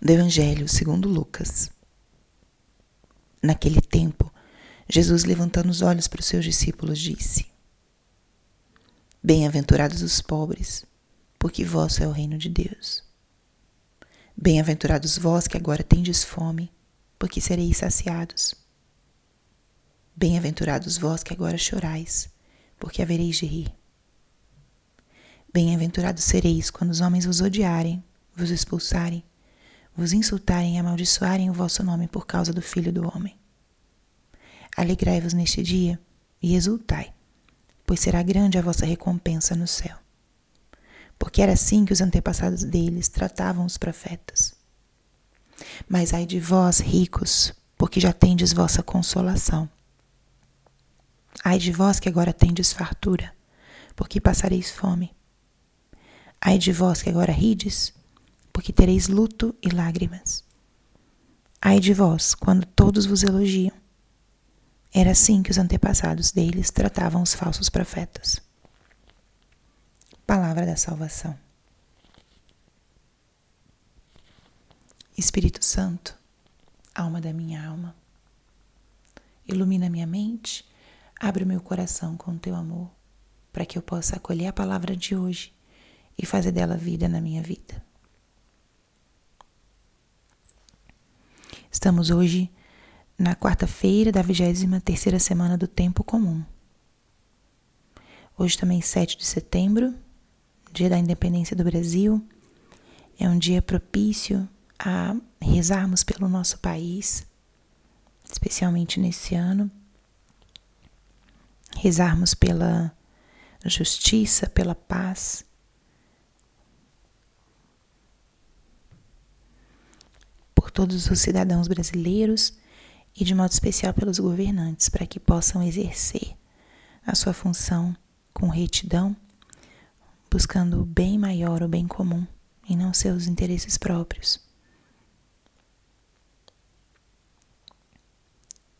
do Evangelho segundo Lucas. Naquele tempo, Jesus, levantando os olhos para os seus discípulos, disse: Bem-aventurados os pobres, porque vosso é o reino de Deus. Bem-aventurados vós que agora tendes fome, porque sereis saciados. Bem-aventurados vós que agora chorais, porque havereis de rir. Bem-aventurados sereis quando os homens vos odiarem, vos expulsarem, vos insultarem e amaldiçoarem o vosso nome por causa do Filho do Homem. Alegrai-vos neste dia e exultai, pois será grande a vossa recompensa no céu. Porque era assim que os antepassados deles tratavam os profetas. Mas ai de vós, ricos, porque já tendes vossa consolação. Ai de vós que agora tendes fartura, porque passareis fome. Ai de vós que agora rides, porque tereis luto e lágrimas. Ai de vós, quando todos vos elogiam. Era assim que os antepassados deles tratavam os falsos profetas. Palavra da salvação. Espírito Santo, alma da minha alma, ilumina minha mente, abre o meu coração com o teu amor, para que eu possa acolher a palavra de hoje e fazer dela vida na minha vida. Estamos hoje na quarta-feira da 23 terceira semana do tempo comum. Hoje também 7 de setembro, dia da independência do Brasil. É um dia propício a rezarmos pelo nosso país, especialmente nesse ano. Rezarmos pela justiça, pela paz por todos os cidadãos brasileiros e, de modo especial, pelos governantes, para que possam exercer a sua função com retidão, buscando o bem maior, o bem comum, e não seus interesses próprios.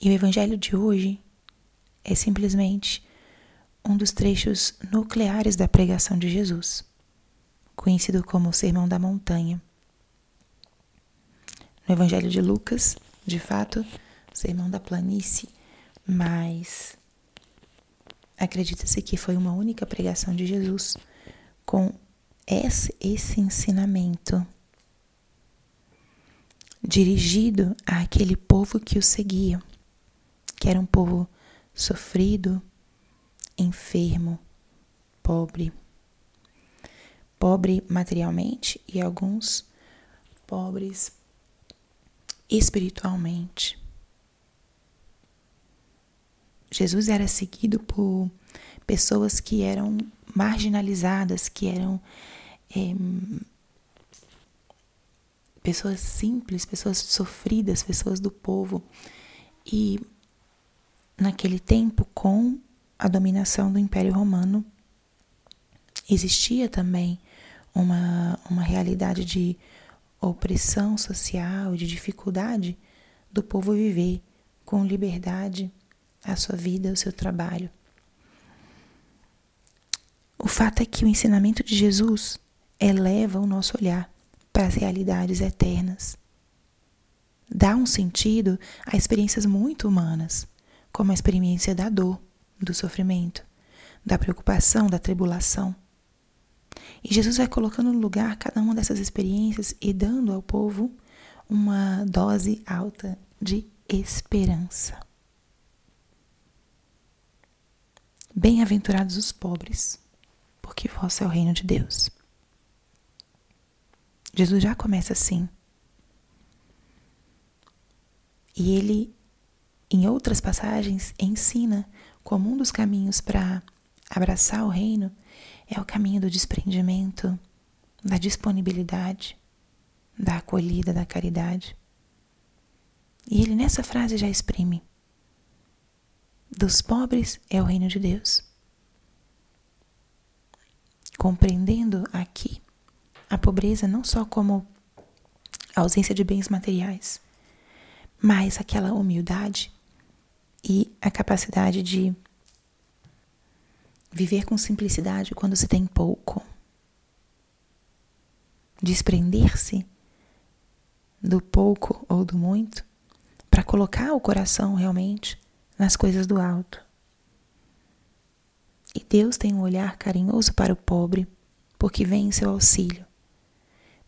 E o Evangelho de hoje é simplesmente um dos trechos nucleares da pregação de Jesus, conhecido como o Sermão da Montanha no Evangelho de Lucas, de fato, sermão da planície, mas acredita-se que foi uma única pregação de Jesus com esse, esse ensinamento dirigido àquele povo que o seguia, que era um povo sofrido, enfermo, pobre. Pobre materialmente e alguns pobres espiritualmente. Jesus era seguido por pessoas que eram marginalizadas, que eram é, pessoas simples, pessoas sofridas, pessoas do povo. E naquele tempo, com a dominação do Império Romano, existia também uma, uma realidade de opressão social, de dificuldade do povo viver com liberdade a sua vida, o seu trabalho. O fato é que o ensinamento de Jesus eleva o nosso olhar para as realidades eternas. Dá um sentido a experiências muito humanas, como a experiência da dor, do sofrimento, da preocupação, da tribulação. E Jesus vai colocando no lugar cada uma dessas experiências e dando ao povo uma dose alta de esperança. Bem-aventurados os pobres, porque vosso é o reino de Deus. Jesus já começa assim. E ele, em outras passagens, ensina como um dos caminhos para abraçar o reino é o caminho do desprendimento, da disponibilidade, da acolhida, da caridade. E ele nessa frase já exprime: dos pobres é o reino de Deus. Compreendendo aqui a pobreza não só como a ausência de bens materiais, mas aquela humildade e a capacidade de Viver com simplicidade quando se tem pouco. Desprender-se do pouco ou do muito, para colocar o coração realmente nas coisas do alto. E Deus tem um olhar carinhoso para o pobre, porque vem em seu auxílio.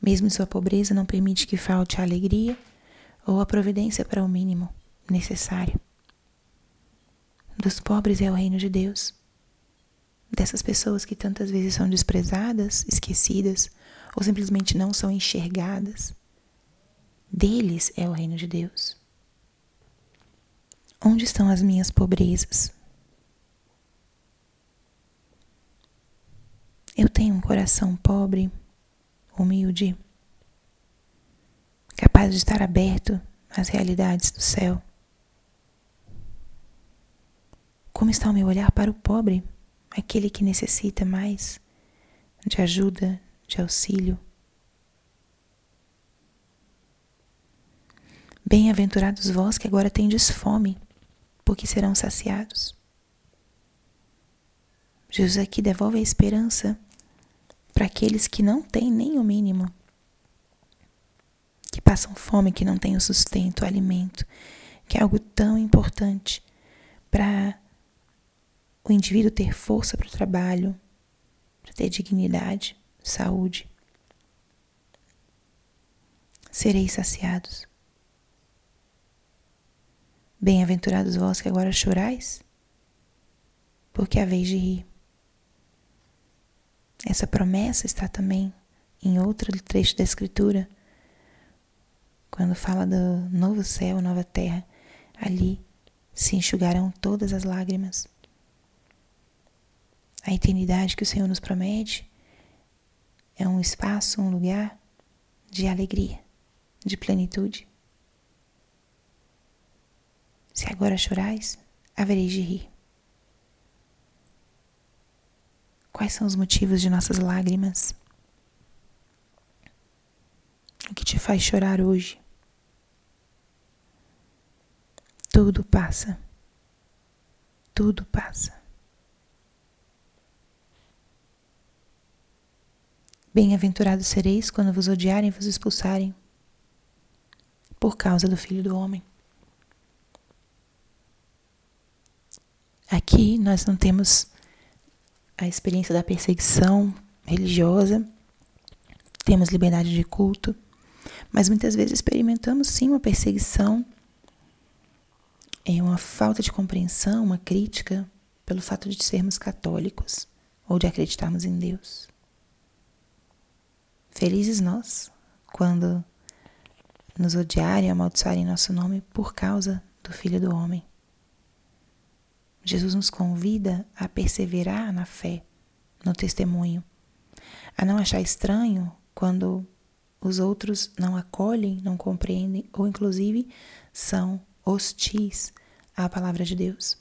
Mesmo em sua pobreza, não permite que falte a alegria ou a providência para o mínimo necessário. Dos pobres é o reino de Deus. Dessas pessoas que tantas vezes são desprezadas, esquecidas ou simplesmente não são enxergadas. Deles é o reino de Deus. Onde estão as minhas pobrezas? Eu tenho um coração pobre, humilde, capaz de estar aberto às realidades do céu. Como está o meu olhar para o pobre, aquele que necessita mais de ajuda, de auxílio? Bem-aventurados vós que agora tendes fome, porque serão saciados. Jesus aqui devolve a esperança para aqueles que não têm nem o mínimo, que passam fome, que não têm o sustento, o alimento, que é algo tão importante para o indivíduo ter força para o trabalho, para ter dignidade, saúde. Sereis saciados. Bem-aventurados vós que agora chorais, porque é a vez de rir. Essa promessa está também em outro trecho da Escritura, quando fala do novo céu, nova terra. Ali se enxugarão todas as lágrimas. A eternidade que o Senhor nos promete é um espaço, um lugar de alegria, de plenitude. Se agora chorais, havereis de rir. Quais são os motivos de nossas lágrimas? O que te faz chorar hoje? Tudo passa. Tudo passa. Bem-aventurados sereis quando vos odiarem e vos expulsarem por causa do Filho do Homem. Aqui nós não temos a experiência da perseguição religiosa, temos liberdade de culto, mas muitas vezes experimentamos sim uma perseguição, é uma falta de compreensão, uma crítica pelo fato de sermos católicos ou de acreditarmos em Deus. Felizes nós quando nos odiarem e amaldiçoarem nosso nome por causa do Filho do Homem. Jesus nos convida a perseverar na fé, no testemunho, a não achar estranho quando os outros não acolhem, não compreendem ou, inclusive, são hostis à palavra de Deus.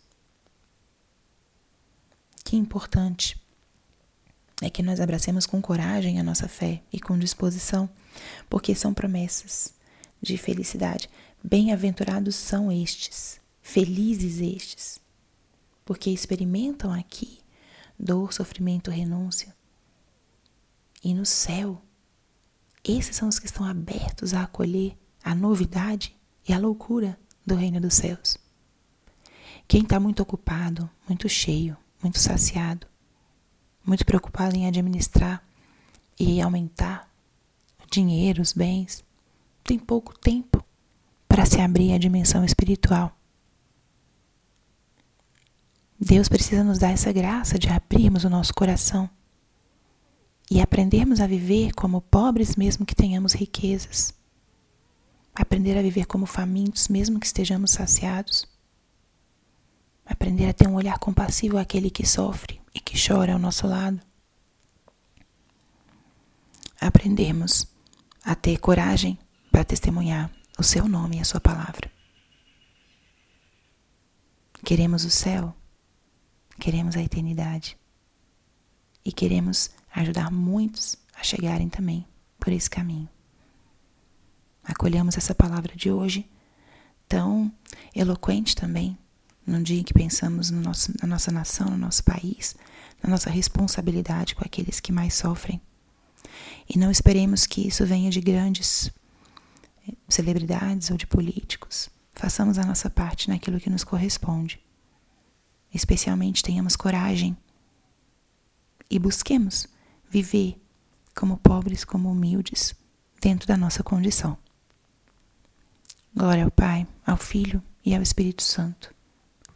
Que importante é que nós abracemos com coragem a nossa fé e com disposição, porque são promessas de felicidade. Bem-aventurados são estes, felizes estes, porque experimentam aqui dor, sofrimento, renúncia. E no céu, esses são os que estão abertos a acolher a novidade e a loucura do reino dos céus. Quem está muito ocupado, muito cheio, muito saciado, muito preocupado em administrar e aumentar dinheiro, os bens, tem pouco tempo para se abrir à dimensão espiritual. Deus precisa nos dar essa graça de abrirmos o nosso coração e aprendermos a viver como pobres, mesmo que tenhamos riquezas. Aprender a viver como famintos, mesmo que estejamos saciados. Aprender a ter um olhar compassivo àquele que sofre e que chora ao nosso lado. Aprendermos a ter coragem para testemunhar o seu nome e a sua palavra. Queremos o céu queremos a eternidade e queremos ajudar muitos a chegarem também por esse caminho. Acolhamos essa palavra de hoje, tão eloquente também, num dia em que pensamos no nosso, na nossa nação, no nosso país, na nossa responsabilidade com aqueles que mais sofrem. E não esperemos que isso venha de grandes celebridades ou de políticos. Façamos a nossa parte naquilo que nos corresponde. Especialmente tenhamos coragem e busquemos viver como pobres, como humildes, dentro da nossa condição. Glória ao Pai, ao Filho e ao Espírito Santo,